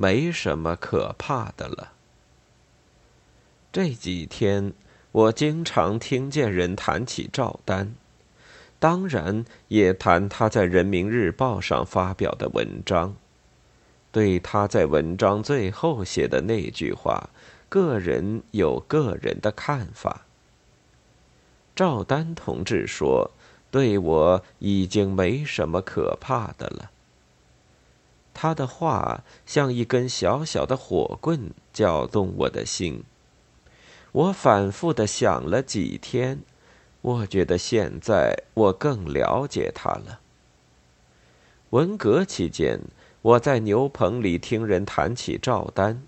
没什么可怕的了。这几天，我经常听见人谈起赵丹，当然也谈他在《人民日报》上发表的文章。对他在文章最后写的那句话，个人有个人的看法。赵丹同志说：“对我已经没什么可怕的了。”他的话像一根小小的火棍，搅动我的心。我反复的想了几天，我觉得现在我更了解他了。文革期间。我在牛棚里听人谈起赵丹，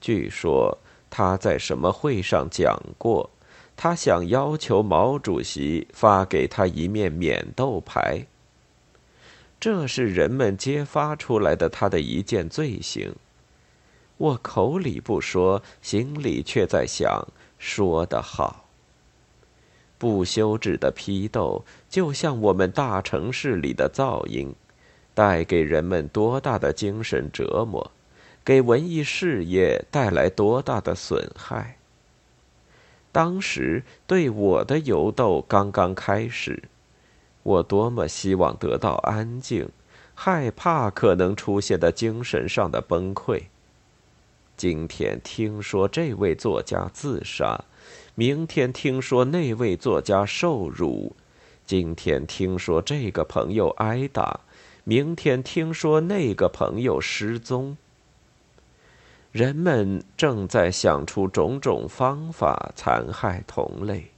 据说他在什么会上讲过，他想要求毛主席发给他一面免斗牌。这是人们揭发出来的他的一件罪行。我口里不说，心里却在想：说得好。不休止的批斗，就像我们大城市里的噪音。带给人们多大的精神折磨，给文艺事业带来多大的损害。当时对我的游斗刚刚开始，我多么希望得到安静，害怕可能出现的精神上的崩溃。今天听说这位作家自杀，明天听说那位作家受辱，今天听说这个朋友挨打。明天听说那个朋友失踪，人们正在想出种种方法残害同类。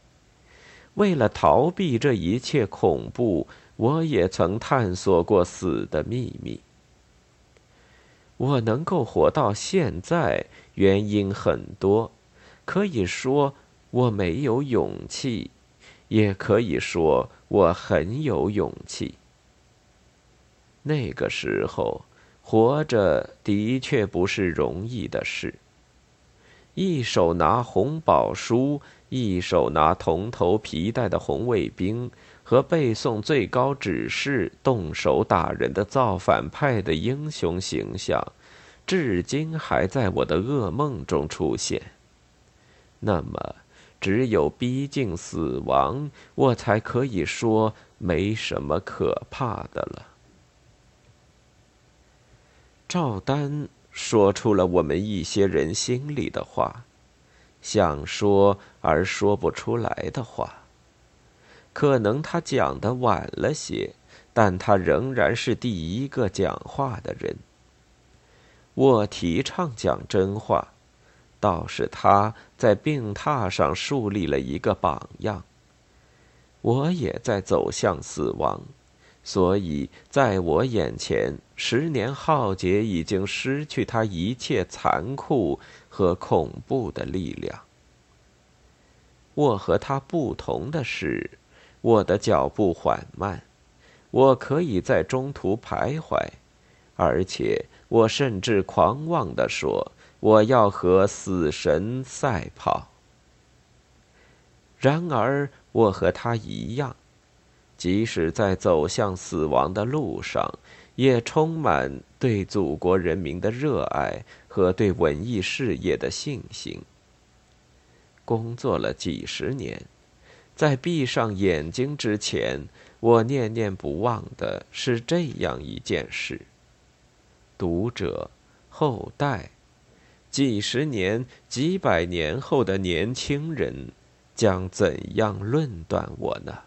为了逃避这一切恐怖，我也曾探索过死的秘密。我能够活到现在，原因很多，可以说我没有勇气，也可以说我很有勇气。那个时候，活着的确不是容易的事。一手拿红宝书，一手拿铜头皮带的红卫兵和背诵最高指示、动手打人的造反派的英雄形象，至今还在我的噩梦中出现。那么，只有逼近死亡，我才可以说没什么可怕的了。赵丹说出了我们一些人心里的话，想说而说不出来的话。可能他讲的晚了些，但他仍然是第一个讲话的人。我提倡讲真话，倒是他在病榻上树立了一个榜样。我也在走向死亡。所以，在我眼前，十年浩劫已经失去它一切残酷和恐怖的力量。我和他不同的是，我的脚步缓慢，我可以在中途徘徊，而且我甚至狂妄地说，我要和死神赛跑。然而，我和他一样。即使在走向死亡的路上，也充满对祖国人民的热爱和对文艺事业的信心。工作了几十年，在闭上眼睛之前，我念念不忘的是这样一件事：读者、后代，几十年、几百年后的年轻人，将怎样论断我呢？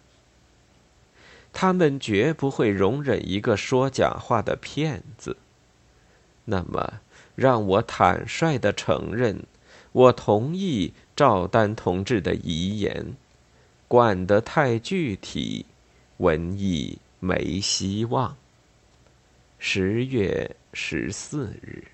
他们绝不会容忍一个说假话的骗子。那么，让我坦率的承认，我同意赵丹同志的遗言：管得太具体，文艺没希望。十月十四日。